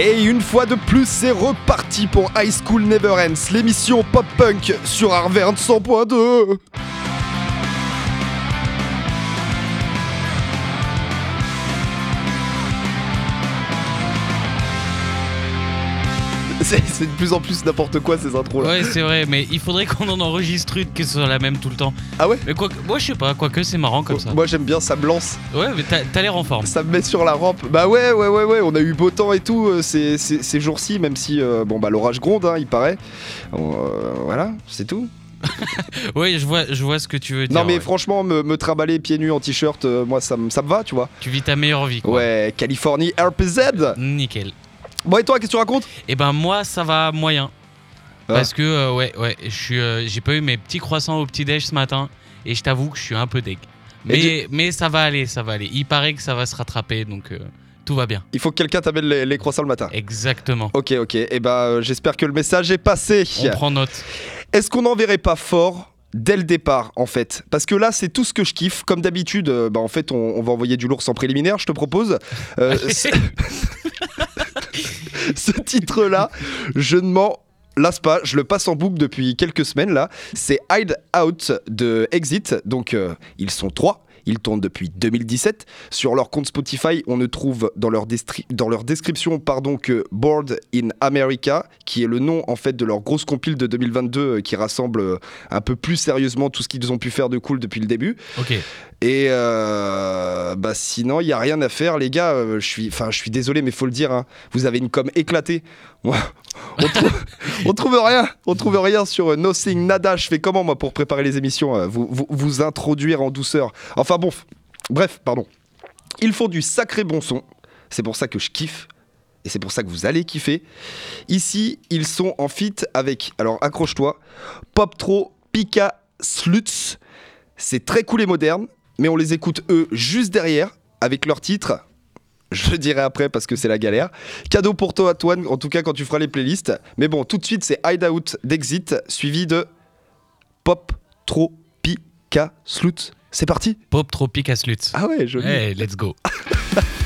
Et une fois de plus, c'est reparti pour High School Never Ends, l'émission pop-punk sur Harvard 100.2 C'est de plus en plus n'importe quoi ces intros là. Ouais, c'est vrai, mais il faudrait qu'on en enregistre une que ce soit la même tout le temps. Ah ouais Mais quoi, moi je sais pas, quoique c'est marrant comme ça. Moi j'aime bien, ça me lance. Ouais, mais t'as l'air en forme. Ça me met sur la rampe. Bah ouais, ouais, ouais, ouais, on a eu beau temps et tout euh, ces, ces- ces jours-ci, même si euh, bon bah l'orage gronde, hein, il paraît. Euh, voilà, c'est tout. Ouais, je vois, je vois ce que tu veux dire. non mais ouais. franchement, me, me trimballer pieds nus en t-shirt, euh, moi ça, me- ça me va, tu vois. Tu vis ta meilleure vie, quoi. Ouais, Californie RPZ. Nickel. Bon et toi, qu'est-ce que tu racontes? Et ben moi, ça va moyen. Ah. Parce que, euh, ouais, ouais, euh, j'ai pas eu mes petits croissants au petit-déj ce matin. Et je t'avoue que je suis un peu deg. Mais, mais ça va aller, ça va aller. Il paraît que ça va se rattraper, donc euh, tout va bien. Il faut que quelqu'un t'amène les, les croissants le matin. Exactement. Ok, ok. Et bah euh, j'espère que le message est passé. On prend note. Est-ce qu'on n'enverrait pas fort dès le départ en fait Parce que là c'est tout ce que je kiffe. Comme d'habitude, euh, bah, en fait on, on va envoyer du lourd sans préliminaire, je te propose. Euh, ce ce titre-là, je ne m'en lasse pas, je le passe en boucle depuis quelques semaines là. C'est Hide Out de Exit, donc euh, ils sont trois. Ils tournent depuis 2017. Sur leur compte Spotify, on ne trouve dans leur, destri- dans leur description pardon, que Board in America, qui est le nom en fait de leur grosse compile de 2022 euh, qui rassemble euh, un peu plus sérieusement tout ce qu'ils ont pu faire de cool depuis le début. Ok. Et euh, bah sinon, il y a rien à faire, les gars. euh, je suis, enfin, je suis désolé, mais faut le dire. hein, vous avez une com éclatée. on, trouve, on trouve rien. On trouve rien sur Nothing Nada. Je fais comment moi pour préparer les émissions euh, vous, vous, vous introduire en douceur? Enfin bon, f- bref, pardon. Ils font du sacré bon son. C'est pour ça que je kiffe. Et c'est pour ça que vous allez kiffer. Ici, ils sont en feat avec, alors accroche-toi, Poptro, Pika, Sluts. C'est très cool et moderne, mais on les écoute eux juste derrière avec leur titre. Je dirai après parce que c'est la galère. Cadeau pour toi, Antoine, en tout cas quand tu feras les playlists. Mais bon, tout de suite, c'est Hideout d'Exit suivi de Pop, Tro, Pika. C'est parti Pop Tropic Aslut. Ah ouais, joli. Hey, let's go.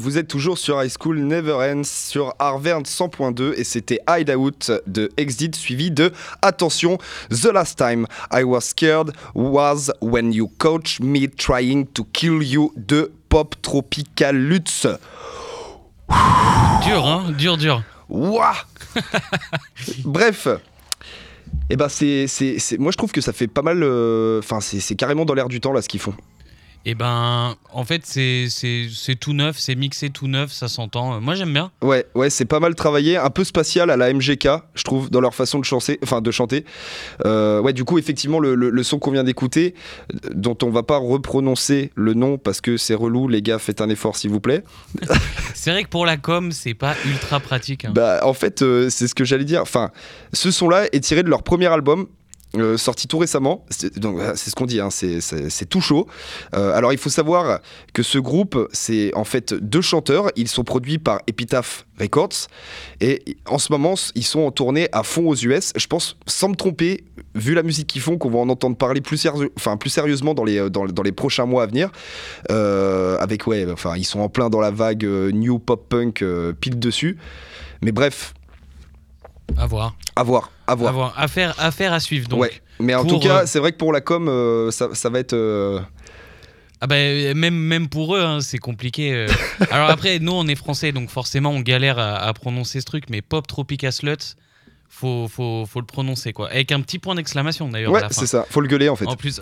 vous êtes toujours sur High School Never Ends sur Harvard 100.2 et c'était Hideout de Exit suivi de Attention, The Last Time I Was Scared Was When You Coach Me Trying to Kill You de Pop Tropical Lutz. Dur, hein Dur, dur. Ouah Bref. Et ben c'est, c'est, c'est- moi je trouve que ça fait pas mal. euh, Enfin c'est, c'est carrément dans l'air du temps là ce qu'ils font. Et ben, en fait, c'est tout neuf, c'est mixé tout neuf, ça s'entend. Euh, Moi, j'aime bien. Ouais, ouais, c'est pas mal travaillé, un peu spatial à la MGK, je trouve, dans leur façon de chanter, enfin de chanter. Euh, ouais, du coup, effectivement, le, le- le son qu'on vient d'écouter, euh, dont on va pas reprononcer le nom parce que c'est relou, les gars, faites un effort s'il vous plaît. C'est vrai que pour la com, c'est pas ultra pratique. hein. Bah, en fait, euh, c'est ce que j'allais dire. Enfin, ce son-là est tiré de leur premier album. Euh, sorti tout récemment, C'est- donc voilà, c'est ce qu'on dit, hein, c'est- tout chaud. Euh, alors il faut savoir que ce groupe, c'est en fait deux chanteurs, ils sont produits par Epitaph Records et en ce moment ils sont en tournée à fond aux US. Je pense, sans me tromper, vu la musique qu'ils font, qu'on va en entendre parler plus, sérieux- enfin, plus sérieusement dans les, euh, dans, dans les prochains mois à venir. Euh, avec ouais, enfin ils sont en plein dans la vague euh, new pop punk euh, pile dessus. Mais bref, À voir. à voir, à voir. À voir. Affaire, affaire à suivre. Donc. ouais, mais en tout cas, euh, c'est vrai que pour la com, euh, ça, ça va être. euh, Ah bah, même, même pour eux, hein, c'est compliqué. Alors après, nous, on est français, donc forcément, on galère à, à prononcer ce truc, mais Pop Tropica Slut, faut, faut, faut le prononcer, quoi. Avec un petit point d'exclamation, d'ailleurs, Ouais, c'est ça. Faut le gueuler en fait. En plus,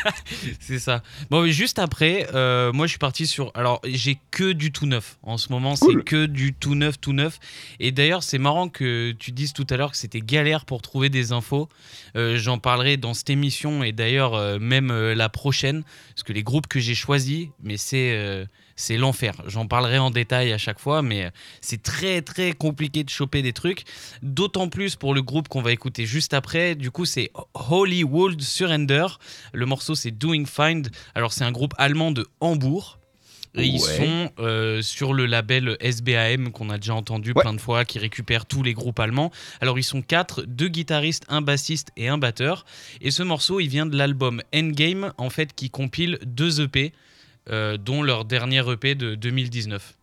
c'est ça. Bon, juste après, euh, moi je suis parti sur. Alors, j'ai que du tout neuf. En ce moment, Cool. c'est que du tout neuf, tout neuf. Et d'ailleurs, c'est marrant que tu dises tout à l'heure que c'était galère pour trouver des infos. Euh, J'en parlerai dans cette émission et d'ailleurs, euh, même la prochaine. Parce que les groupes que j'ai choisis, mais c'est. C'est l'enfer. J'en parlerai en détail à chaque fois, mais euh, c'est très très compliqué de choper des trucs. D'autant plus pour le groupe qu'on va écouter juste après. Du coup, c'est Hollywood Surrender. Le morceau, c'est Doing Find. Alors, c'est un groupe allemand de Hambourg. Et ils Ouais. sont euh, sur le label SBAM qu'on a déjà entendu Ouais. plein de fois, qui récupère tous les groupes allemands. Alors ils sont quatre, deux guitaristes, un bassiste et un batteur. Et ce morceau, il vient de l'album Endgame, en fait, qui compile deux EP, dont leur dernier EP de 2019.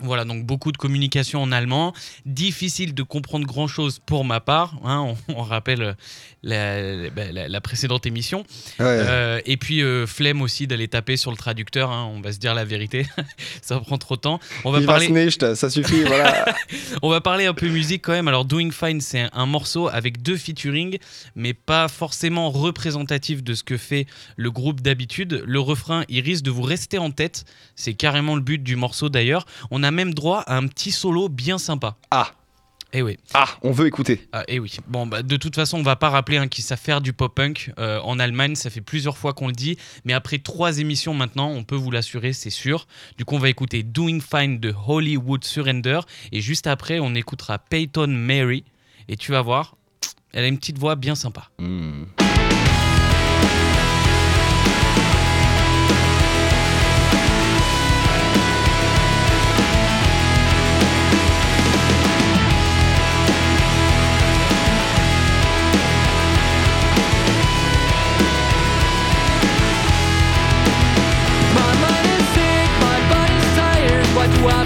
Voilà, donc beaucoup de communication en allemand. Difficile de comprendre grand-chose pour ma part. hein, on, on rappelle la, la- précédente émission. Ouais. Euh, et puis euh, flemme aussi d'aller taper sur le traducteur. hein, on va se dire la vérité. ça prend trop de temps. On va parler. Ça suffit, voilà. On va parler un peu musique quand même. Alors Doing Fine, c'est un, un morceau avec deux featuring, mais pas forcément représentatif de ce que fait le groupe d'habitude. Le refrain, il risque de vous rester en tête. C'est carrément le but du morceau d'ailleurs. On a même droit à un petit solo bien sympa. Ah, Eh oui. ah, on veut écouter. Ah, et oui. Bon, bah, de toute façon, on va pas rappeler hein, qu'ils savent faire du pop-punk euh, en Allemagne. Ça fait plusieurs fois qu'on le dit. Mais après trois émissions maintenant, on peut vous l'assurer, c'est sûr. Du coup, on va écouter Doing Fine de Hollywood Surrender. Et juste après, on écoutera Peyton Mary. Et tu vas voir, elle a une petite voix bien sympa. Hmm. what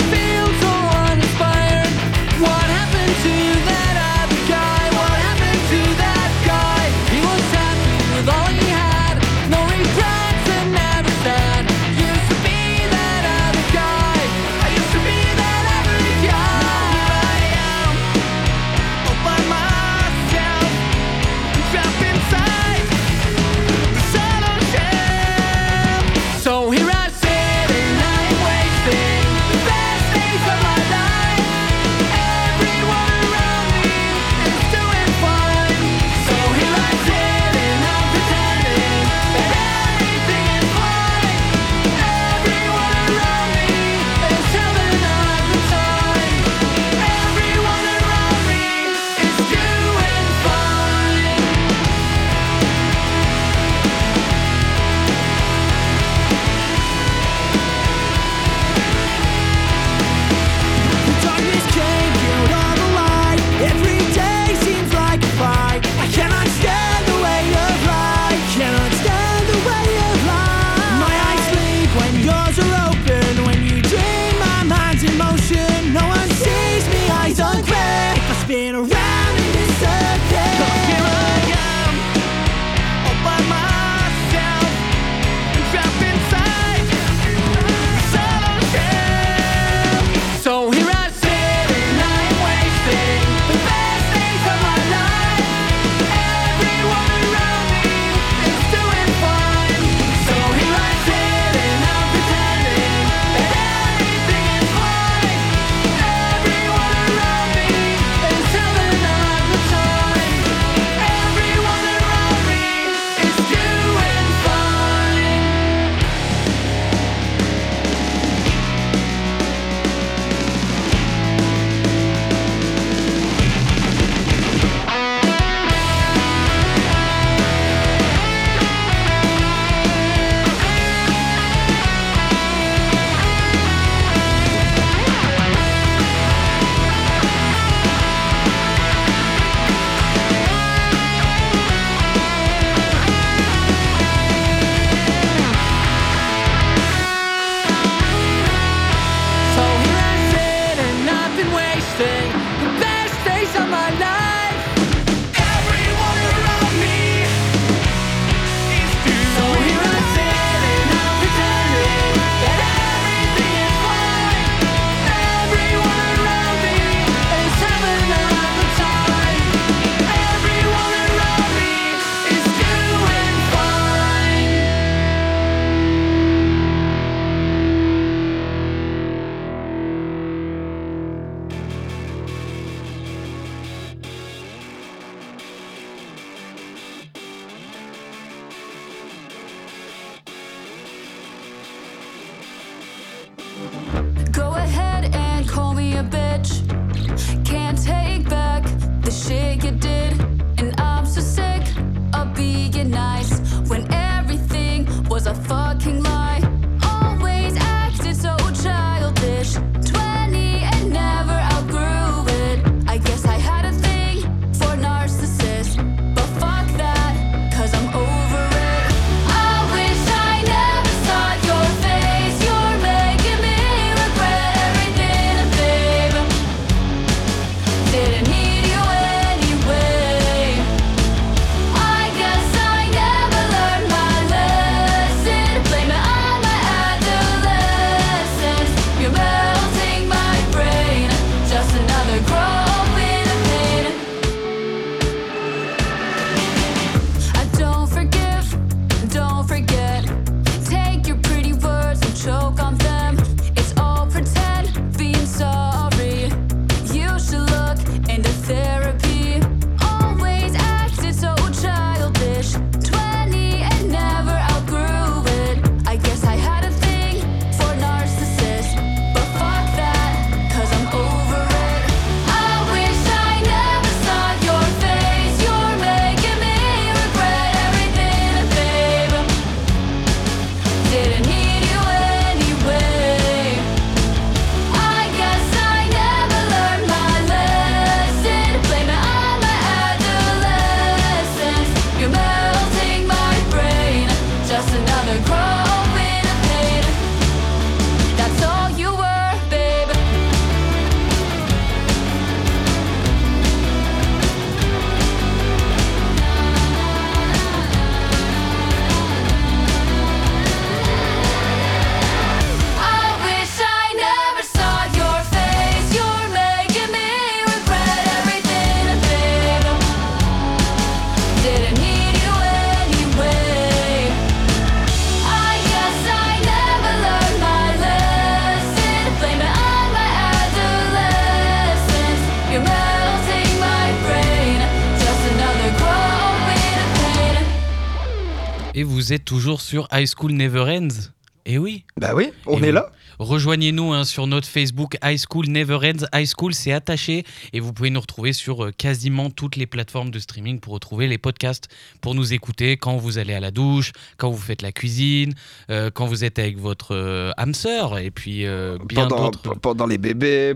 sur High School Never Ends Eh oui Bah oui, on Et est là. Rejoignez-nous hein, sur notre Facebook High School Never Ends. High School, c'est attaché. Et vous pouvez nous retrouver sur euh, quasiment toutes les plateformes de streaming pour retrouver les podcasts, pour nous écouter quand vous allez à la douche, quand vous faites la cuisine, euh, quand vous êtes avec votre euh, âme sœur, et puis euh, bien Pendant, pendant les bébés,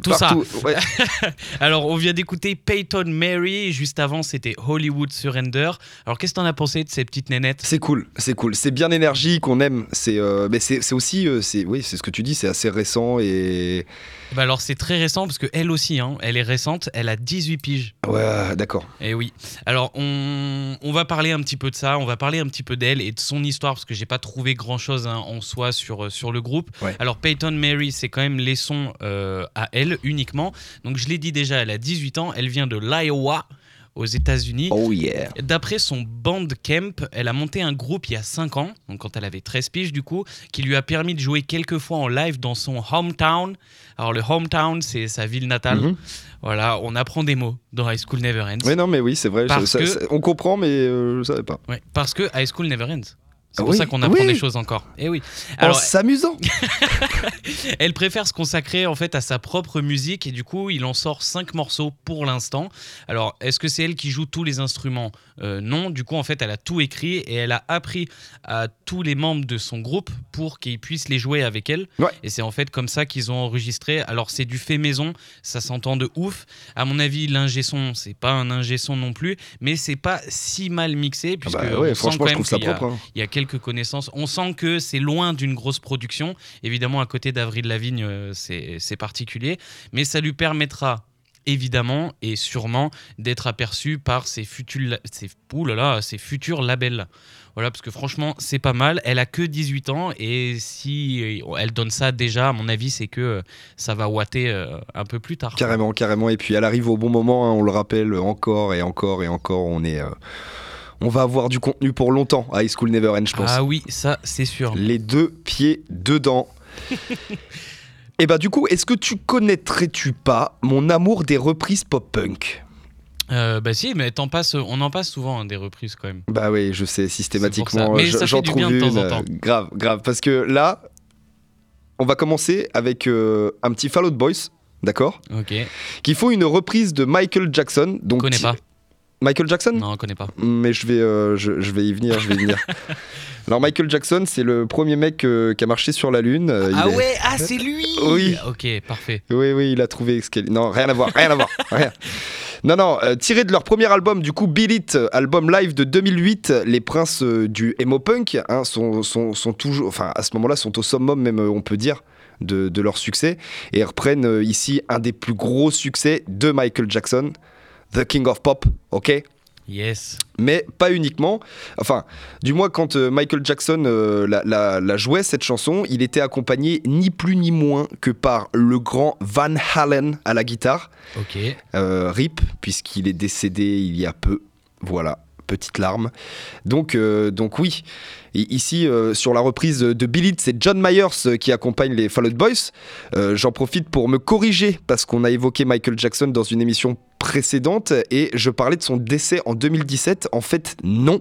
Tout ça. partout. Ouais. Alors, on vient d'écouter Peyton Mary. Juste avant, c'était Hollywood Surrender. Alors, qu'est-ce que t'en as pensé de ces petites nénettes? C'est cool, c'est cool. C'est bien énergique, on aime. C'est mais c'est aussi, c'est oui, c'est ce que tu dis, c'est assez récent et bah Alors, c'est très récent parce qu'elle aussi, hein, elle est récente. Elle a 18 piges. ouais, d'accord. Eh oui. Alors, on, on va parler un petit peu de ça, on va parler un petit peu d'elle et de son histoire, parce que j'ai pas trouvé grand-chose hein, en soi sur, euh, sur le groupe. Ouais. Alors, Peyton Mary, c'est quand même les sons euh, à elle uniquement. Donc, je l'ai dit déjà, elle a 18 ans, elle vient de l'Iowa, aux États-Unis. Oh yeah. D'après son Bandcamp, elle a monté un groupe il y a 5 ans, donc quand elle avait 13 piges du coup, qui lui a permis de jouer quelques fois en live dans son hometown. Alors le hometown, c'est sa ville natale. Mhm. Voilà, on apprend des mots dans High School Never Ends. Oui, non, mais oui, c'est vrai. Parce ça- que- on comprend, mais euh, je savais pas. Ouais, parce que High School Never Ends. C'est Ah pour oui, ça qu'on apprend oui. des choses encore. Et oui. En Alors, s'amusant. elle préfère se consacrer en fait à sa propre musique et du coup, il en sort cinq morceaux pour l'instant. Alors, est-ce que c'est elle qui joue tous les instruments? Euh, Non. Du coup, en fait, elle a tout écrit et elle a appris à tous les membres de son groupe pour qu'ils puissent les jouer avec elle. Ouais. Et c'est en fait comme ça qu'ils ont enregistré. Alors, c'est du fait maison, ça s'entend de ouf. À mon avis, l'ingé son, c'est pas un ingé son non plus, mais c'est pas si mal mixé Ah puisque bah on ouais, sent franchement, quand je même trouve ça qu'il y a- propre. hein. il y a quelques connaissances. On sent que c'est loin d'une grosse production. Évidemment, à côté d'Avril Lavigne, euh, c'est particulier. Mais ça lui permettra évidemment et sûrement d'être aperçu par ses futurs, ses, ses futurs labels. Voilà, parce que franchement, c'est pas mal. Elle a que 18 ans et si euh, elle donne ça déjà, à mon avis, c'est que euh, ça va ouater un peu plus tard. Carrément, carrément. Et puis elle arrive au bon moment, hein, on le rappelle encore et encore et encore. On est, on va avoir du contenu pour longtemps à High School Never End, je pense. Ah oui, ça, c'est sûr. Les deux pieds dedans. Et bah du coup, est-ce que tu connaîtrais-tu pas mon amour des reprises pop-punk? Euh, bah si, mais on en passe souvent hein, des reprises quand même. Bah oui, je sais, systématiquement, je- j'en trouve bien de une. temps en euh, temps. grave, grave. Parce que là, on va commencer avec euh, un petit Fall Out Boys, d'accord? Ok. Qui font une reprise de Michael Jackson. Donc, connais pas. Michael Jackson? Non, on connaît pas. Mais je vais, euh, je, je vais y venir, je vais y venir. Alors Michael Jackson, c'est le premier mec euh, qui a marché sur la Lune. euh, Ah est- ouais, ah c'est lui Oui. Ok, parfait. Oui, oui, il a trouvé. Non, rien à voir, rien à voir, rien. Non, non, tiré de leur premier album, du coup, Bill It, album live de 2008, les princes du emo punk hein, sont, sont, sont toujours, enfin, à ce moment-là, sont au summum, même, on peut dire, de, de leur succès, et reprennent ici un des plus gros succès de Michael Jackson, The King of Pop, ok Yes. mais pas uniquement. Enfin, du moins quand euh, Michael Jackson euh, la, la- la jouait cette chanson, il était accompagné ni plus ni moins que par le grand Van Halen à la guitare, Ok. Euh, Rip, puisqu'il est décédé il y a peu. Voilà. Petite larme. Donc, donc oui. Et ici, euh, sur la reprise de Bill It, c'est John Myers euh, qui accompagne les Fall Out Boys. Euh, J'en profite pour me corriger parce qu'on a évoqué Michael Jackson dans une émission précédente et je parlais de son décès en 2017. En fait, non.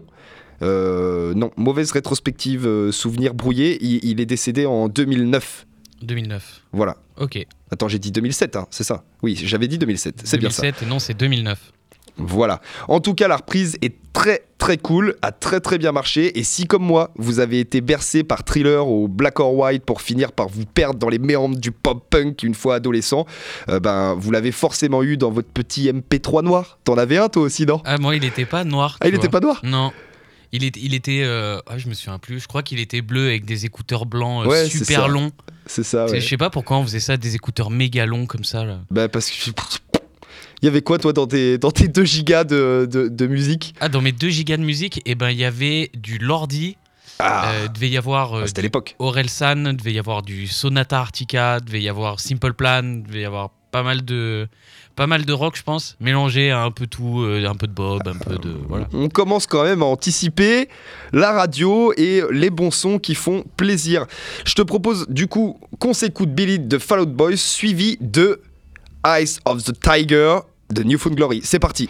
Euh, non, mauvaise rétrospective, souvenir brouillé. Il, il est décédé en 2009. 2009. Voilà. Ok. Attends, j'ai dit 2007, hein, c'est ça? Oui, j'avais dit 2007. C'est bien ça. 2007, non, c'est 2009. Voilà. En tout cas, la reprise est très très cool, a très très bien marché. Et si comme moi, vous avez été bercé par Thriller ou Black or White pour finir par vous perdre dans les méandres du pop punk une fois adolescent, euh, ben vous l'avez forcément eu dans votre petit MP3 noir. T'en avais un toi aussi, non? Ah, moi, il était pas noir. Ah, il était vois. pas noir? Non. Il, est, il était. euh, ah, je me souviens plus. Je crois qu'il était bleu avec des écouteurs blancs euh, Ouais, super longs. C'est ça, ouais. Je sais pas pourquoi on faisait ça, des écouteurs méga longs comme ça. Là. Bah parce que. Il y avait quoi toi dans tes, dans tes 2 gigas de, de, de musique Ah, dans mes 2 gigas de musique, eh ben, il y avait du Lordi. Ah, euh, devait y avoir. euh, ah, l'époque. Orelsan, devait y avoir du Sonata Arctica, devait y avoir Simple Plan, devait y avoir pas mal de pas mal de rock, je pense, mélangé à un peu tout, euh, un peu de Bob, un peu de voilà. On commence quand même à anticiper la radio et les bons sons qui font plaisir. Je te propose du coup qu'on s'écoute Billy de Fall Out Boys suivi de Eyes of the Tiger de Newfound Glory. C'est parti.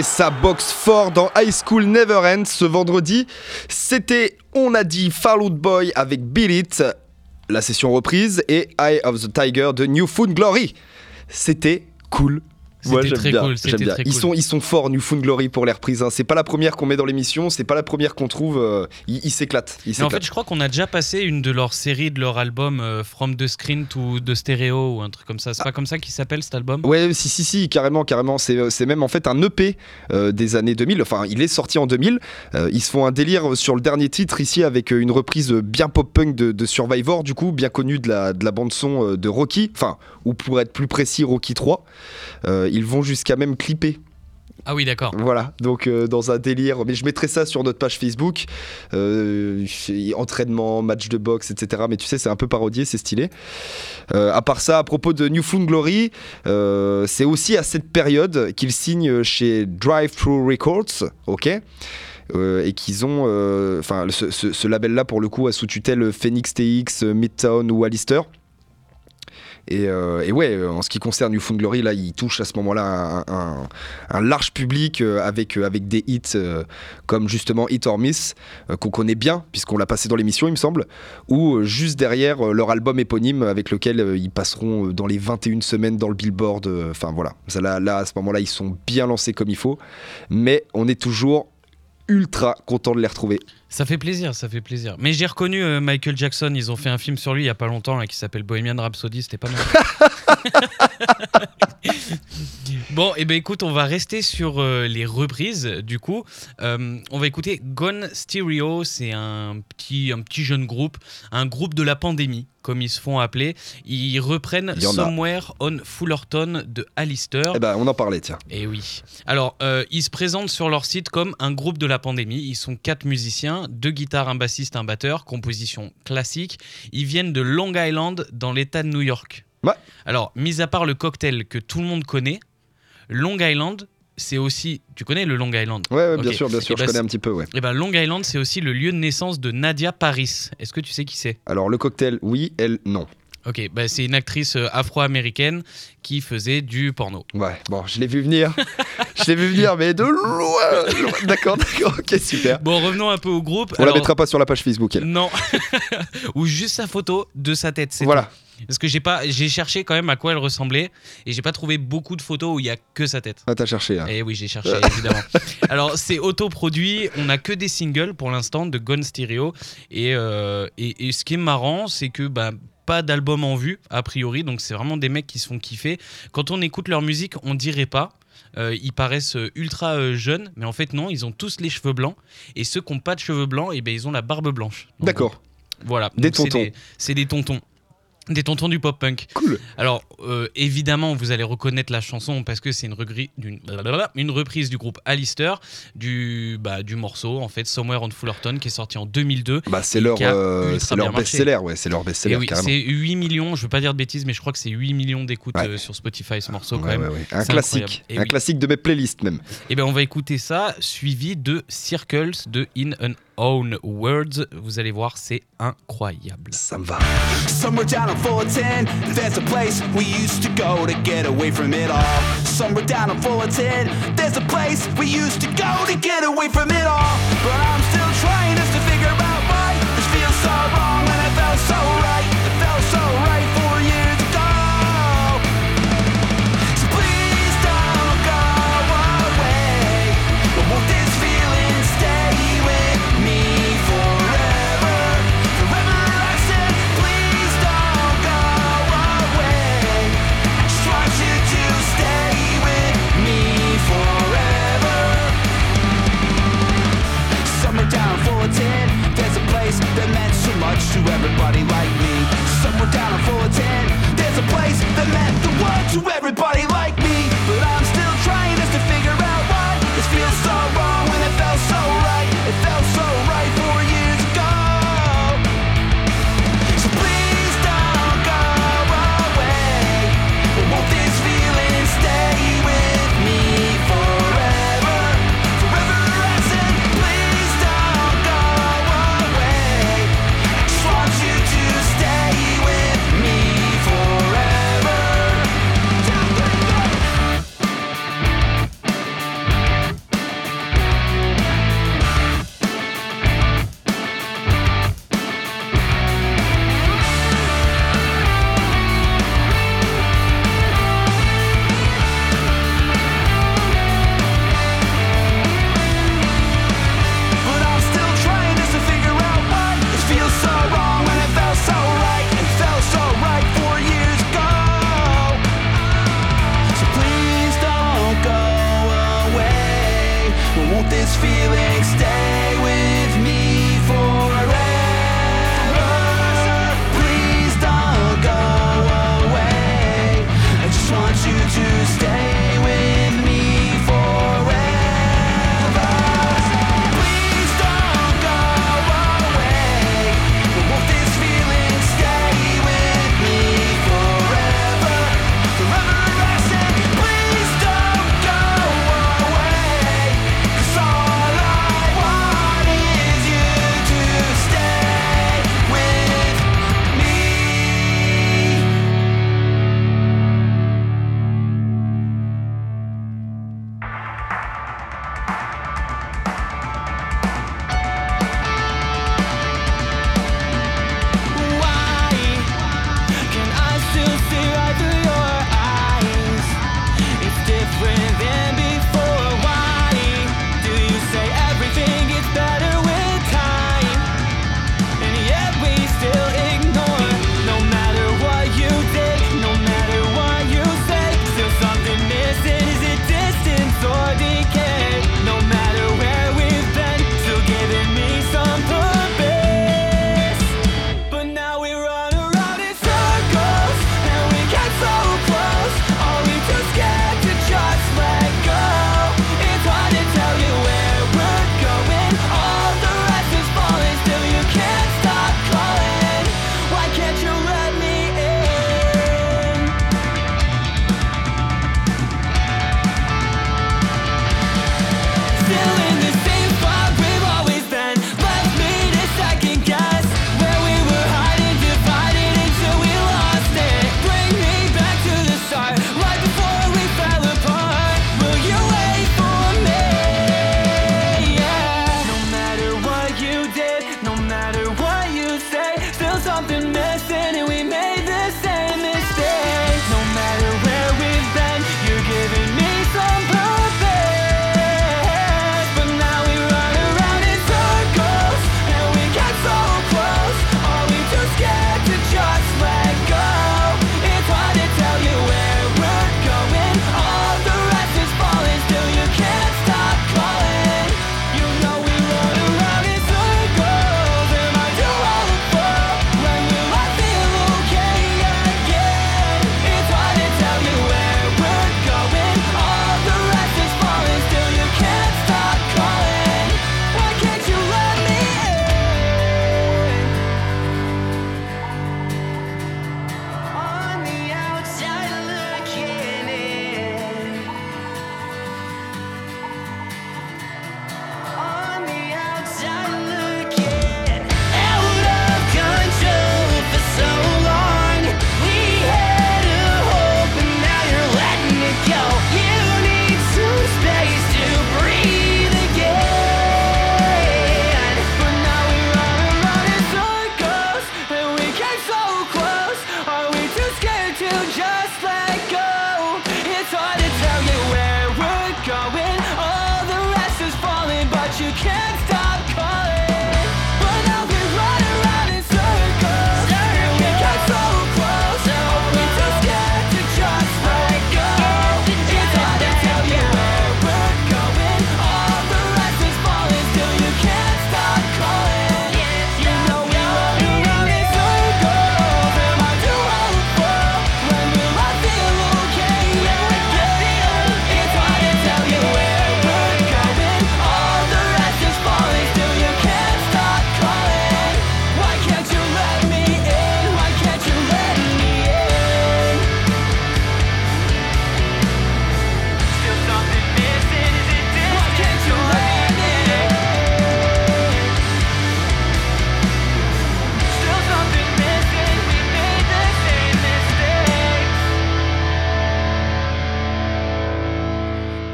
Et ça boxe fort dans High School Never Ends ce vendredi. C'était On a dit Fall Out Boy avec Beat It, la session reprise, et Eye of the Tiger de New Found Glory. C'était cool. C'était j'aime très bien, cool, c'était très Ils cool. sont, ils sont forts, New Found Glory, pour les reprises. hein. C'est pas la première qu'on met dans l'émission, c'est pas la première qu'on trouve. euh, ils ils s'éclatent. En fait, je crois qu'on a déjà passé une de leurs séries de leur album euh, From the Screen to the Stereo ou un truc comme ça. C'est pas comme ça qu'il s'appelle cet album? Ouais, si, si, si, carrément, carrément. C'est c'est même en fait un EP euh, des années 2000. Enfin, il est sorti en 2000. Euh, ils se font un délire sur le dernier titre ici avec euh, une reprise bien pop-punk de, de Survivor, du coup, bien connue de la, de la bande-son euh, de Rocky. Enfin, ou pour être plus précis, Rocky 3. Ils vont jusqu'à même clipper. Ah oui, d'accord. Voilà, donc euh, dans un délire. Mais je mettrai ça sur notre page Facebook. Euh, entraînement, match de boxe, etc. Mais tu sais, c'est un peu parodié, c'est stylé. Euh, à part ça, à propos de New Found Glory, euh, c'est aussi à cette période qu'ils signent chez Drive Thru Records, ok et qu'ils ont, enfin, ce, ce- ce label-là pour le coup a sous tutelle Phoenix TX, Midtown ou Alistair. Et, euh, et ouais, euh, en ce qui concerne New Found Glory, là, il touche à ce moment-là un, large public euh, avec, avec des hits comme justement Hit or Miss, qu'on connaît bien, puisqu'on l'a passé dans l'émission, il me semble, ou juste derrière leur album éponyme avec lequel ils passeront dans les 21 semaines dans le Billboard. Enfin voilà, Ça, là, là, à ce moment-là, ils sont bien lancés comme il faut, mais on est toujours ultra content de les retrouver. Ça fait plaisir, ça fait plaisir. Mais j'ai reconnu euh, Michael Jackson, ils ont fait un film sur lui il y a pas longtemps là, qui s'appelle Bohemian Rhapsody, c'était pas mal. bon, et ben écoute, on va rester sur euh, les reprises. Du coup, Euh, on va écouter Gone Stereo, c'est un petit, un petit jeune groupe, un groupe de la pandémie, comme ils se font appeler. Ils reprennent a. Somewhere on Fullerton de Alistair. Eh ben, on en parlait, tiens. Et oui. Alors, euh, ils se présentent sur leur site comme un groupe de la pandémie. Ils sont quatre musiciens, deux guitares, un bassiste, un batteur, composition classique. Ils viennent de Long Island, dans l'État de New York. Ouais. Alors, mis à part le cocktail que tout le monde connaît, Long Island, c'est aussi. Tu connais le Long Island? Ouais, ouais, bien sûr, bien sûr, Eh je ben, connais un petit peu, ouais. Eh ben, Long Island, c'est aussi le lieu de naissance de Nadia Paris. Est-ce que tu sais qui c'est? Alors, le cocktail, oui, elle, non. Ok, bah, c'est une actrice euh, afro-américaine qui faisait du porno. Ouais, bon, je l'ai vu venir. je l'ai vu venir, mais de loin. loin. D'accord, d'accord, ok, super. Bon, revenons un peu au groupe. On la mettra pas sur la page Facebook, elle. Non. Ou juste sa photo de sa tête. c'est Voilà. tout. Parce que j'ai pas, j'ai cherché quand même à quoi elle ressemblait et j'ai pas trouvé beaucoup de photos où il y a que sa tête. Ah, t'as cherché. hein. Et oui, j'ai cherché évidemment. Alors c'est autoproduit. On a que des singles pour l'instant de Gone Stereo et, euh, et, et ce qui est marrant, c'est que bah pas d'album en vue a priori, donc c'est vraiment des mecs qui se font kiffer. Quand on écoute leur musique, on dirait pas. Euh, ils paraissent euh, ultra euh, jeunes, mais en fait non, ils ont tous les cheveux blancs. Et ceux qui n'ont pas de cheveux blancs, et ben ils ont la barbe blanche. D'accord, voilà. Des c'est tontons. C'est des tontons. Des tontons du pop-punk. cool. Alors, euh, évidemment, vous allez reconnaître la chanson parce que c'est une, reprise du groupe Alistair, du, bah, du morceau, en fait, Somewhere on Fullerton, qui est sorti en 2002. Bah, c'est leur, euh, leur best-seller, ouais, c'est leur best-seller, oui, c'est 8 millions, je veux pas dire de bêtises, mais je crois que c'est 8 millions d'écoutes Ouais. euh, sur Spotify, ce morceau, quand même. Un classique, un oui. classique de mes playlists même. Et bien, on va écouter ça, suivi de Circles de In An Own Words. Vous allez voir, c'est incroyable. Ça me va. Somewhere down on Fullerton, there's a place we used to go to get away from it all. Somewhere down on Fullerton, there's a place we used to go to get away from it all.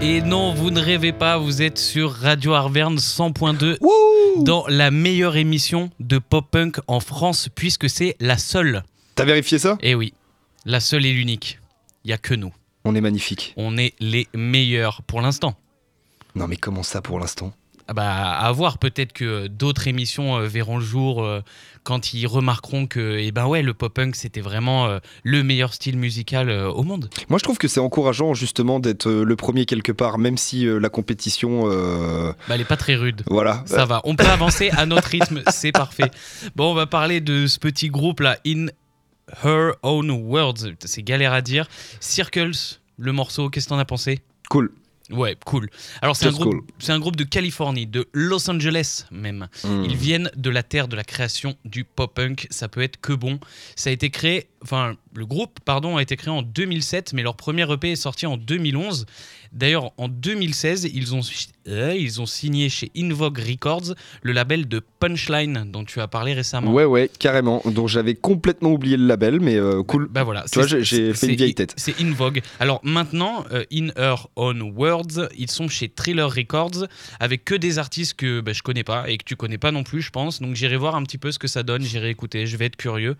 Et non, vous ne rêvez pas, vous êtes sur Radio Arverne 100.2 dans la meilleure émission de pop-punk en France puisque c'est la seule. T'as vérifié ça? Eh oui, la seule et l'unique. Il y a que nous. On est magnifique. On est les meilleurs pour l'instant. Non mais comment ça pour l'instant? Bah, à voir, peut-être que d'autres émissions euh, verront le jour euh, quand ils remarqueront que eh ben ouais, le pop-punk c'était vraiment euh, le meilleur style musical au monde. Moi, je trouve que c'est encourageant justement d'être le premier quelque part, même si la compétition, euh, Bah, elle est pas très rude. voilà. Ça va, on peut avancer à notre rythme, c'est parfait. Bon, on va parler de ce petit groupe là, In Her Own Words. C'est galère à dire. Circles, le morceau, qu'est-ce que t'en as pensé? Cool. Ouais, cool. Alors, c'est un, cool. groupe de Californie, de Los Angeles même. Hmm. Ils viennent de la terre de la création du pop-punk. Ça peut être que bon. Ça a été créé, enfin, le groupe, pardon, a été créé en 2007, mais leur premier EP est sorti en 2011. D'ailleurs, en 2016, ils ont, euh, ils ont signé chez Invogue Records le label de Punchline dont tu as parlé récemment. Ouais, ouais, carrément. Donc j'avais complètement oublié le label, mais euh, cool. Bah voilà, Tu vois, j'ai- fait une vieille tête. C'est In Vogue. Alors maintenant, euh, In Her Own Words, ils sont chez Thriller Records avec que des artistes que bah, je connais pas et que tu connais pas non plus, je pense. Donc j'irai voir un petit peu ce que ça donne, j'irai écouter, je vais être curieux.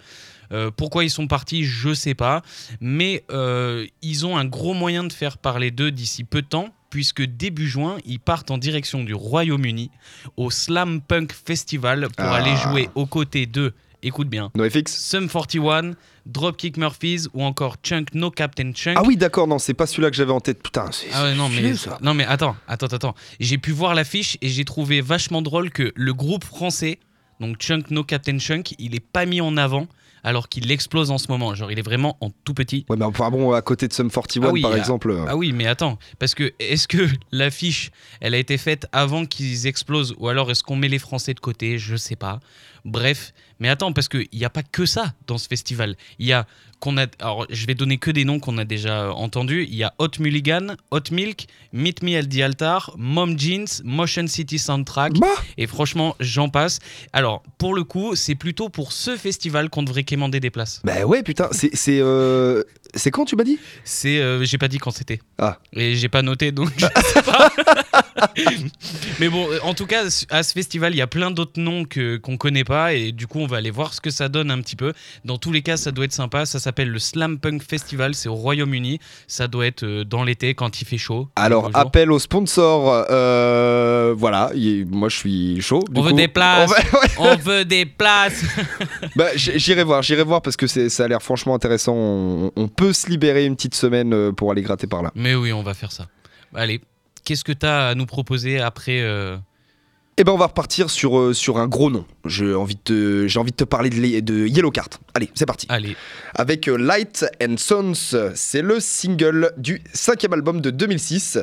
Euh, pourquoi ils sont partis, je sais pas. Mais euh, ils ont un gros moyen de faire parler d'eux d'ici peu de temps. Puisque début juin, ils partent en direction du Royaume-Uni au Slam Punk Festival pour Ah. aller jouer aux côtés de, écoute bien, NoFX Sum 41, Dropkick Murphys ou encore Chunk No Captain Chunk. Ah oui, d'accord, non, c'est pas celui-là que j'avais en tête. Putain, c'est. Ah ouais, non, mais, ça. non mais attends, attends, attends. J'ai pu voir l'affiche et j'ai trouvé vachement drôle que le groupe français, donc Chunk No Captain Chunk, il est pas mis en avant alors qu'il explose en ce moment. Genre il est vraiment en tout petit. Ouais, mais enfin bon, à côté de Sum 41, Ah oui, par ah- exemple. euh, Ah oui, mais attends, parce que est-ce que l'affiche, elle a été faite avant qu'ils explosent? Ou alors est-ce qu'on met les Français de côté? Je sais pas. Bref, mais attends, parce qu'il n'y a pas que ça dans ce festival. Il y a qu'on a, alors je vais donner que des noms qu'on a déjà entendus. Il y a Hot Mulligan, Hot Milk, Meet Me at the Altar, Mom Jeans, Motion City Soundtrack. Bah Et franchement, j'en passe. Alors, pour le coup, c'est plutôt pour ce festival qu'on devrait quémander des places. Bah ouais, putain, c'est. C'est euh, c'est quand tu m'as dit? C'est, euh, j'ai pas dit quand c'était. Ah. Et j'ai pas noté, donc je sais pas. Mais bon, euh, en tout cas, à ce festival, il y a plein d'autres noms que qu'on connaît pas, et du coup, on va aller voir ce que ça donne un petit peu. Dans tous les cas, ça doit être sympa. Ça s'appelle le Slam Punk Festival. C'est au Royaume-Uni. Ça doit être euh, dans l'été quand il fait chaud. Alors, appel aux sponsors. euh, voilà, moi je suis chaud. du On veut des places. On va- ouais. on veut des places. Bah, j'irai voir, j'irai voir parce que ça a l'air franchement intéressant. On, on peut se libérer une petite semaine euh, pour aller gratter par là. Mais oui, on va faire ça. Allez, qu'est-ce que tu as à nous proposer après euh, Eh ben, on va repartir sur, euh, sur un gros nom. J'ai envie de te, j'ai envie de te parler de, de Yellow Card. Allez, c'est parti. Allez, Avec euh, Light and Sons, c'est le single du cinquième album de 2006.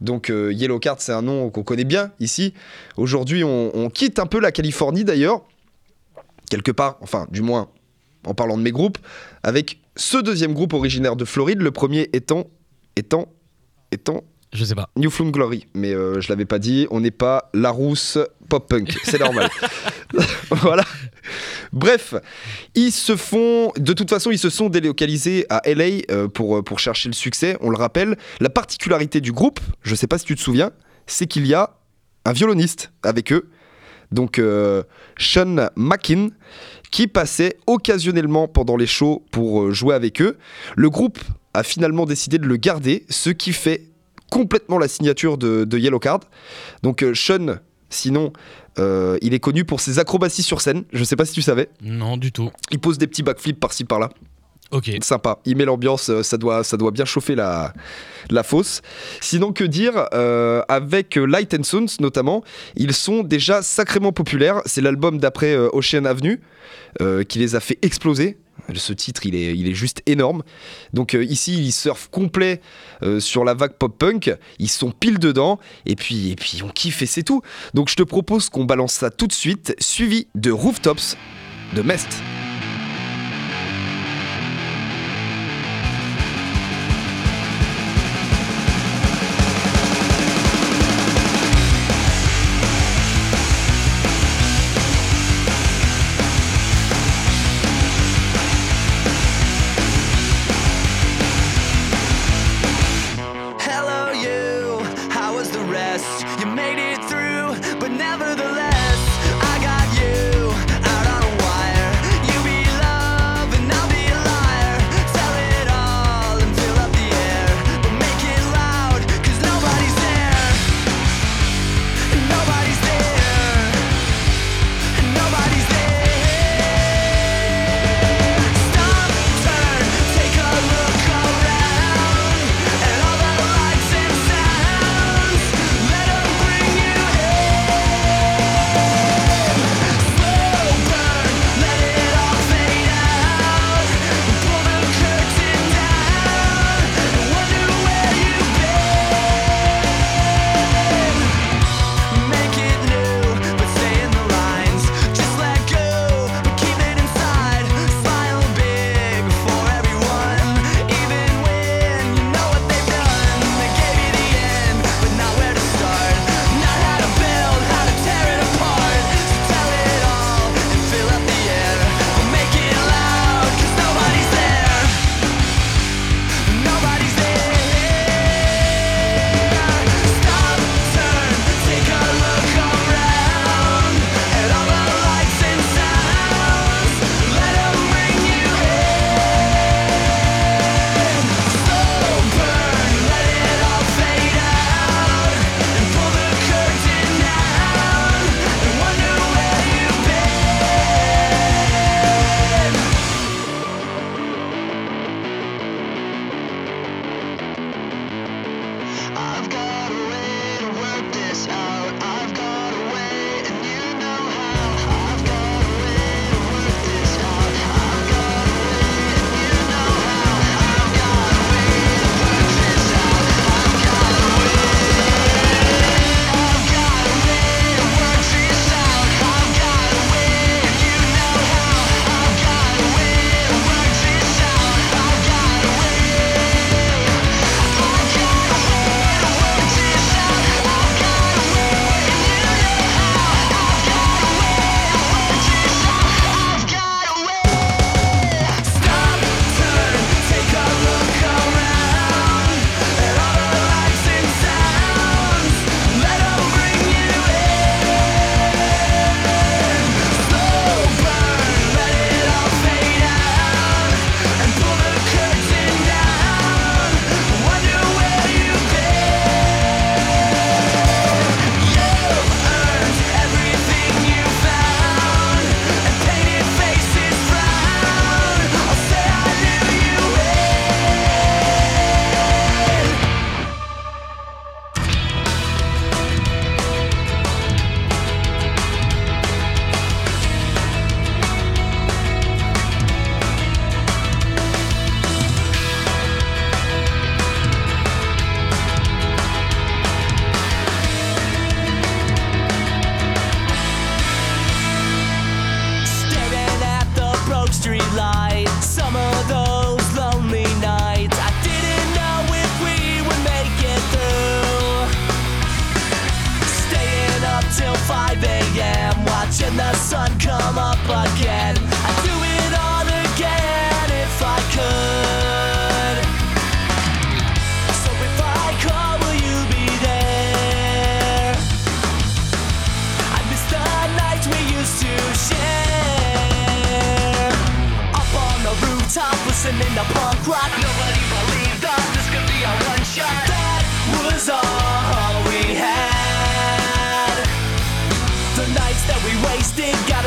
Donc euh, Yellow Card, c'est un nom qu'on connaît bien ici. Aujourd'hui, on, on quitte un peu la Californie d'ailleurs, quelque part, enfin du moins en parlant de mes groupes, avec ce deuxième groupe originaire de Floride, le premier étant, étant, étant je sais pas. New Flame Glory. Mais euh, je l'avais pas dit, on n'est pas la rousse pop-punk, c'est normal. voilà. Bref, ils se font, de toute façon, ils se sont délocalisés à LA euh, pour, euh, pour chercher le succès, on le rappelle. La particularité du groupe, je sais pas si tu te souviens, c'est qu'il y a un violoniste avec eux, donc euh, Sean Mackin, qui passait occasionnellement pendant les shows pour euh, jouer avec eux. Le groupe a finalement décidé de le garder, ce qui fait complètement la signature de, de Yellow Card. Donc euh, Sean, sinon, euh, il est connu pour ses acrobaties sur scène. Je sais pas si tu savais. Non, du tout. Il pose des petits backflips par-ci par-là. Ok. Sympa. Il met l'ambiance, euh, ça doit, ça doit bien chauffer la, la fosse. Sinon, que dire euh, Avec euh, Light and Sons notamment, ils sont déjà sacrément populaires. C'est l'album d'après Ocean Avenue qui les a fait exploser. Ce titre, il est, il est juste énorme. Donc ici, ils surfent complet sur la vague pop-punk. Ils sont pile dedans. Et puis, et puis, on kiffe et c'est tout. Donc je te propose qu'on balance ça tout de suite, suivi de Rooftops de Mest.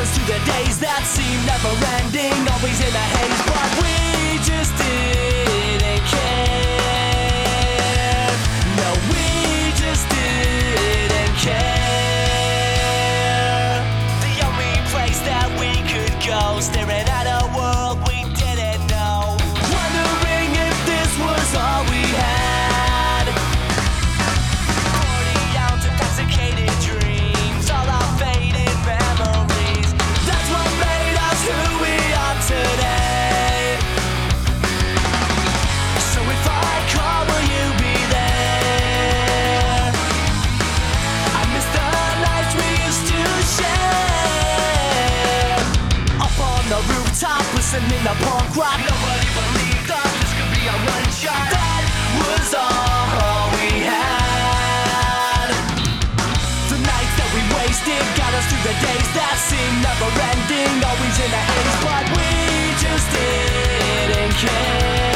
Got the days that seem never ending. Always in a haze, to punk rock. Nobody believed us. This could be a one shot. That was all we had. The nights that we wasted got us through the days that seemed never ending. Always in a haze, but we just didn't care.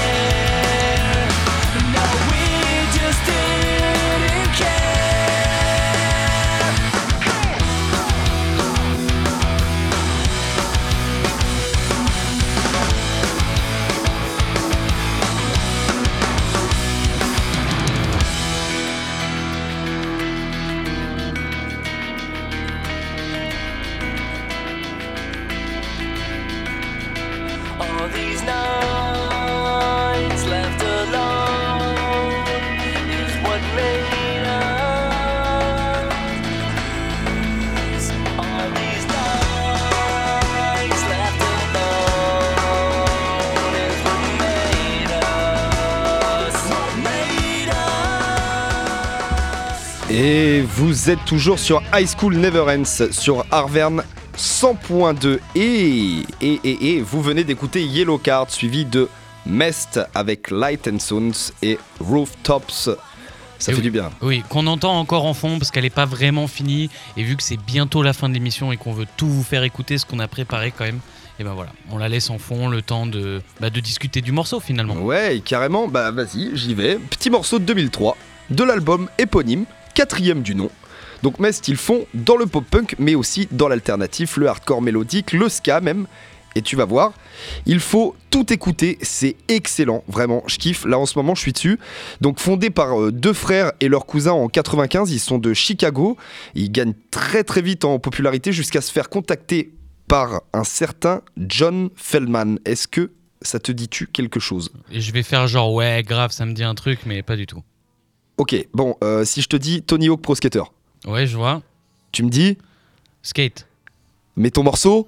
Et vous êtes toujours sur High School Never Ends sur Arverne 100.2 et, et, et, et vous venez d'écouter Yellow Card suivi de Mest avec Light and Sounds et Rooftops. Ça Et fait oui. du bien. Oui, qu'on entend encore en fond parce qu'elle n'est pas vraiment finie. Et vu que c'est bientôt la fin de l'émission et qu'on veut tout vous faire écouter, ce qu'on a préparé quand même, et ben voilà, on la laisse en fond le temps de, bah, de discuter du morceau finalement. Ouais, carrément, bah vas-y, j'y vais. Petit morceau de 2003 de l'album éponyme, quatrième du nom. Donc Mest, ils font dans le pop-punk, mais aussi dans l'alternatif, le hardcore mélodique, le ska même. Et tu vas voir, il faut tout écouter, c'est excellent, vraiment, je kiffe. Là en ce moment, je suis dessus. Donc fondé par euh, deux frères et leur cousin en 95, ils sont de Chicago. Ils gagnent très très vite en popularité jusqu'à se faire contacter par un certain John Feldman. Est-ce que ça te dit-tu quelque chose? Et je vais faire genre, ouais, grave, ça me dit un truc, mais pas du tout. Ok, bon, euh, si je te dis Tony Hawk Pro Skater, Ouais, je vois. tu me dis, Skate. mais ton morceau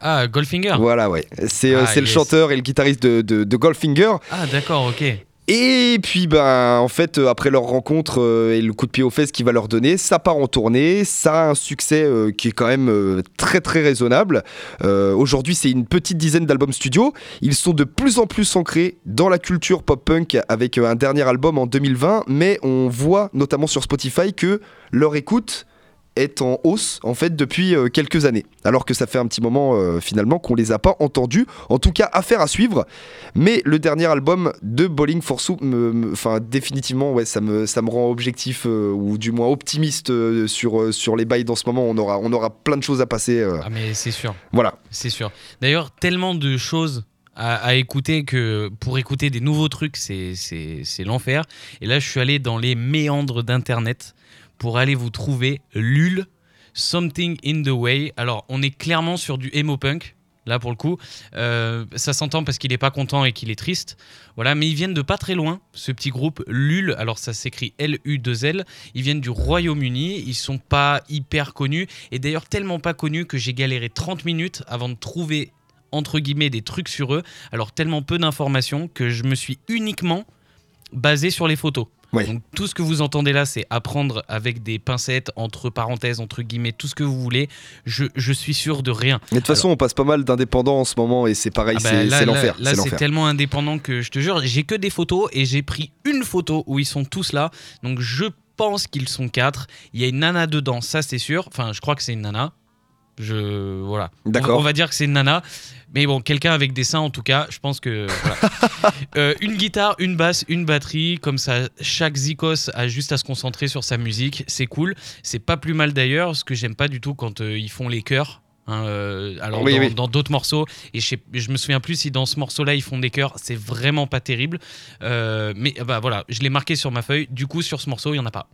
Ah, Goldfinger. Voilà, ouais. C'est euh, Ah, c'est le yes. chanteur et le guitariste de, de, de Goldfinger. Ah, d'accord, ok. Et puis, ben, en fait, euh, après leur rencontre euh, et le coup de pied aux fesses qu'il va leur donner, ça part en tournée. Ça a un succès euh, qui est quand même très, très raisonnable. Aujourd'hui, c'est une petite dizaine d'albums studio. Ils sont de plus en plus ancrés dans la culture pop-punk avec un dernier album en 2020. Mais on voit, notamment sur Spotify, que leur écoute est en hausse en fait depuis euh, quelques années alors que ça fait un petit moment euh, finalement qu'on les a pas entendus en tout cas affaire à suivre mais le dernier album de Bowling for Soup, enfin définitivement, ouais, ça me, ça me rend objectif euh, ou du moins optimiste sur, sur les bails dans ce moment. On aura, on aura plein de choses à passer. Ah, mais c'est sûr. voilà. C'est sûr. D'ailleurs, tellement de choses à, à écouter que pour écouter des nouveaux trucs, c'est l'enfer. Et là, je suis allé dans les méandres d'Internet pour aller vous trouver Lul, Something in the Way. Alors, on est clairement sur du emo punk. Là, pour le coup, Euh, ça s'entend parce qu'il est pas content et qu'il est triste. Voilà, mais ils viennent de pas très loin, ce petit groupe Lul. Alors, ça s'écrit L-U-2-L. Ils viennent du Royaume-Uni. Ils sont pas hyper connus. Et d'ailleurs, tellement pas connus que j'ai galéré 30 minutes avant de trouver, entre guillemets, des trucs sur eux. Alors, tellement peu d'informations que je me suis uniquement basé sur les photos. Donc tout ce que vous entendez là, c'est apprendre avec des pincettes, entre parenthèses, entre guillemets, tout ce que vous voulez. Je, je suis sûr de rien. Mais de toute façon, on passe pas mal d'indépendants en ce moment et c'est pareil, Ah bah, c'est c'est là- l'enfer. Là, C'est l'enfer. tellement indépendant que je te jure, j'ai que des photos et j'ai pris une photo où ils sont tous là. Donc je pense qu'ils sont quatre. Il y a une nana dedans, ça c'est sûr. Enfin, je crois que c'est une nana. Je voilà. D'accord. On, va dire que c'est une nana. Mais bon, quelqu'un avec des seins en tout cas, je pense que voilà. Euh, une guitare, une basse, une batterie, comme ça, chaque zikos a juste à se concentrer sur sa musique, c'est cool. C'est pas plus mal d'ailleurs, ce que j'aime pas du tout quand euh, ils font les chœurs. hein, euh, alors Oui, dans- oui. d'autres morceaux, et je, sais- je me souviens plus si dans ce morceau-là ils font des chœurs, c'est vraiment pas terrible. Mais bah voilà, je l'ai marqué sur ma feuille. Du coup, sur ce morceau, il y en a pas.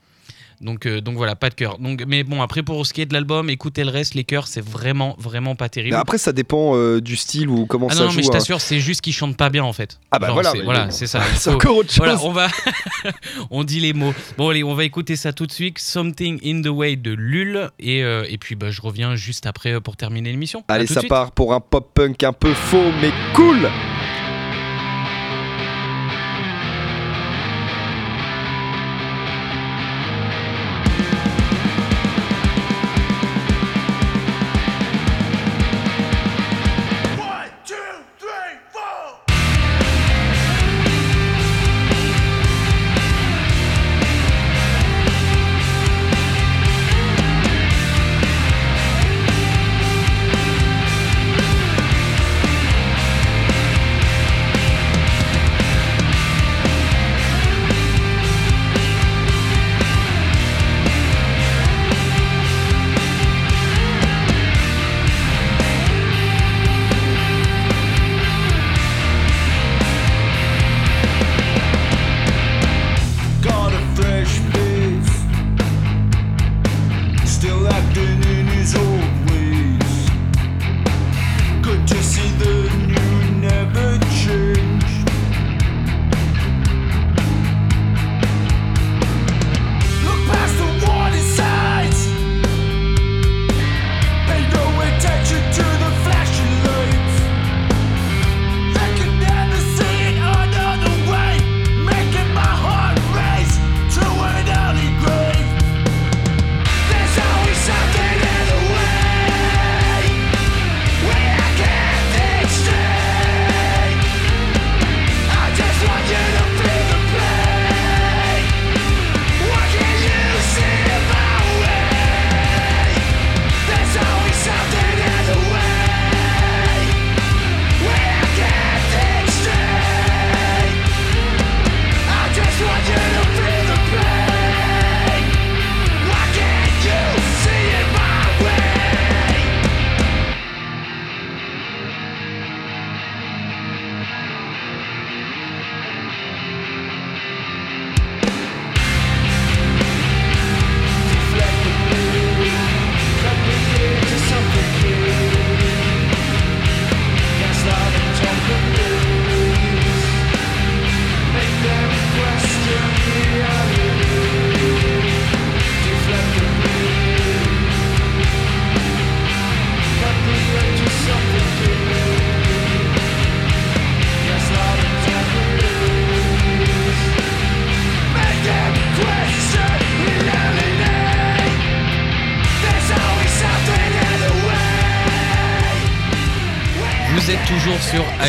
Donc, euh, donc voilà, pas de chœur. Donc, mais bon, après pour ce qui est de l'album, écoutez le reste, les chœurs, c'est vraiment, vraiment pas terrible. Mais après, ça dépend euh, du style ou comment ah ça non, joue. mais je hein. t'assure, c'est juste qu'ils chantent pas bien en fait. Ah bah Genre, voilà, c'est- voilà, ça. C'est encore autre chose. voilà, on va, on dit les mots. Bon allez, on va écouter ça tout de suite. Something in the way de Lul et, euh, et puis bah, je reviens juste après pour terminer l'émission. Allez, ça part pour un pop punk un peu faux mais cool.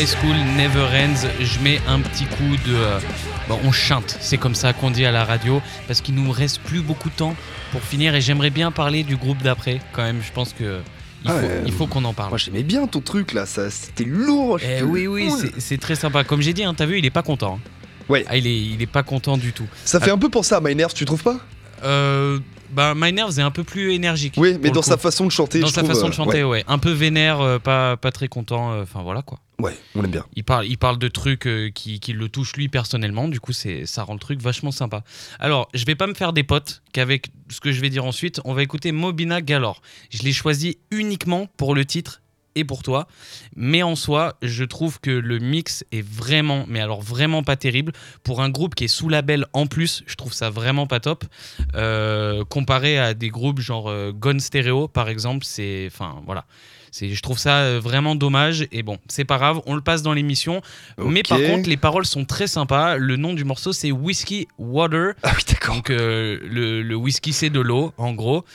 High School Never Ends. Je mets un petit coup de. euh, bon, on chante, c'est comme ça qu'on dit à la radio, parce qu'il nous reste plus beaucoup de temps pour finir et j'aimerais bien parler du groupe d'après quand même. Je pense que il Ah faut, ouais, il faut qu'on en parle. Moi, j'aimais bien ton truc là, ça c'était lourd. Eh oui, oui, c'est- très sympa. Comme j'ai dit, hein, t'as vu, il est pas content. hein. Ouais. Ah, il, est, il est pas content du tout. Ça fait un peu penser à My Nerves, tu trouves pas? Euh, bah, My Nerves est un peu plus énergique. Oui, mais dans sa façon de chanter. Dans je sa trouve, façon euh, de chanter, ouais. Un peu vénère, euh, pas, pas très content. euh, Enfin voilà quoi. Ouais, on aime bien. Il parle, il parle de trucs euh, qui, le touchent lui personnellement, du coup ça rend le truc vachement sympa. Alors, je vais pas me faire des potes qu'avec ce que je vais dire ensuite, on va écouter Mobina Galore. Je l'ai choisi uniquement pour le titre et pour toi. Mais en soi, je trouve que le mix est vraiment, mais alors vraiment pas terrible. Pour un groupe qui est sous label en plus, je trouve ça vraiment pas top. Euh, comparé à des groupes genre euh, Gone Stereo, par exemple, c'est. Enfin, voilà. C'est, je trouve ça euh, vraiment dommage. Et bon, c'est pas grave, on le passe dans l'émission. Mais par contre, les paroles sont très sympas. Le nom du morceau, c'est Whiskey Water. Ah oui, d'accord. Donc euh, le, le whisky c'est de l'eau en gros.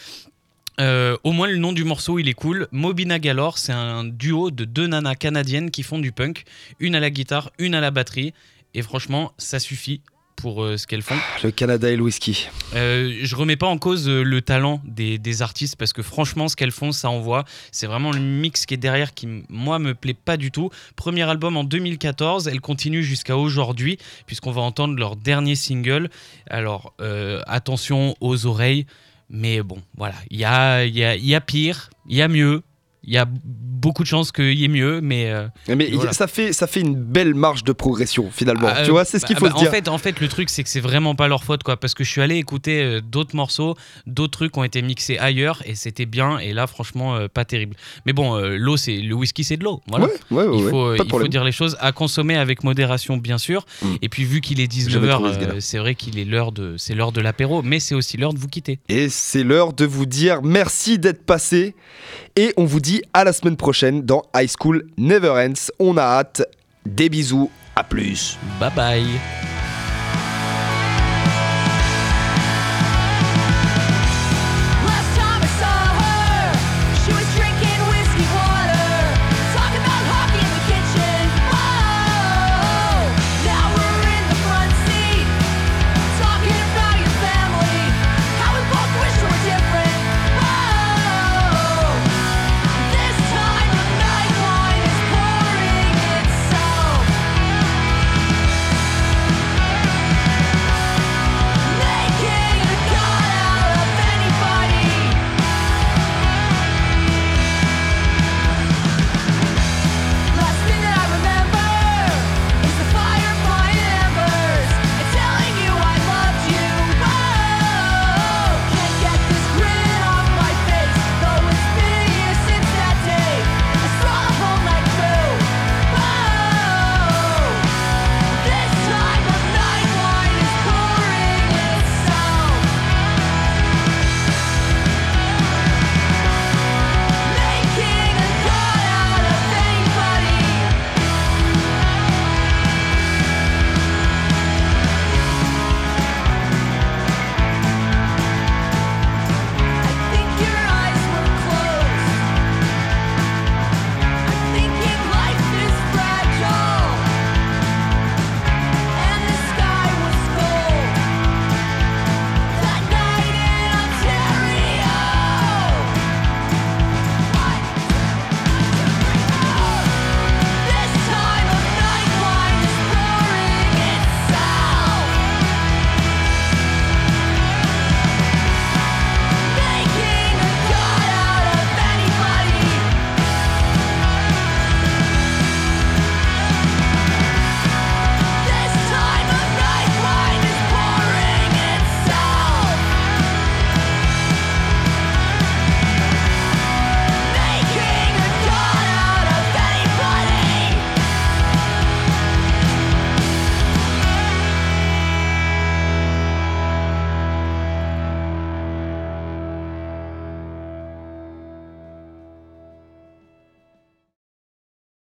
Euh, au moins le nom du morceau il est cool. Mobina Galore c'est un duo de deux nanas canadiennes qui font du punk, une à la guitare, une à la batterie. Et franchement ça suffit pour euh, ce qu'elles font. Le Canada et le whisky. Euh, je remets pas en cause euh, le talent des, des artistes parce que franchement ce qu'elles font ça envoie. C'est vraiment le mix qui est derrière qui moi me plaît pas du tout. Premier album en 2014, elle continue jusqu'à aujourd'hui puisqu'on va entendre leur dernier single. Alors euh, attention aux oreilles, mais bon voilà, il y a, y, a, il y a pire, il y a mieux. Il y a beaucoup de chances qu'il y ait mieux, mais euh, Mais voilà. ça, fait, ça fait une belle marge de progression finalement. Ah, tu euh, vois, c'est ce qu'il bah, faut bah, se dire. En fait, en fait, le truc, c'est que c'est vraiment pas leur faute, quoi. Parce que je suis allé écouter euh, d'autres morceaux, d'autres trucs ont été mixés ailleurs et c'était bien. Et là, franchement, euh, pas terrible. Mais bon, euh, l'eau, c'est le whisky, c'est de l'eau. Voilà. Ouais, ouais, ouais, Il, faut, euh, il dire les choses à consommer avec modération, bien sûr. Mm. Et puis, vu qu'il est J'avais 19h, trouvé ce gars-là. c'est vrai qu'il est l'heure de, c'est l'heure de l'apéro, mais c'est aussi l'heure de vous quitter. Et c'est l'heure de vous dire merci d'être passé. Et on vous dit à la semaine prochaine dans High School Never Ends. On a hâte. Des bisous. À plus. Bye bye.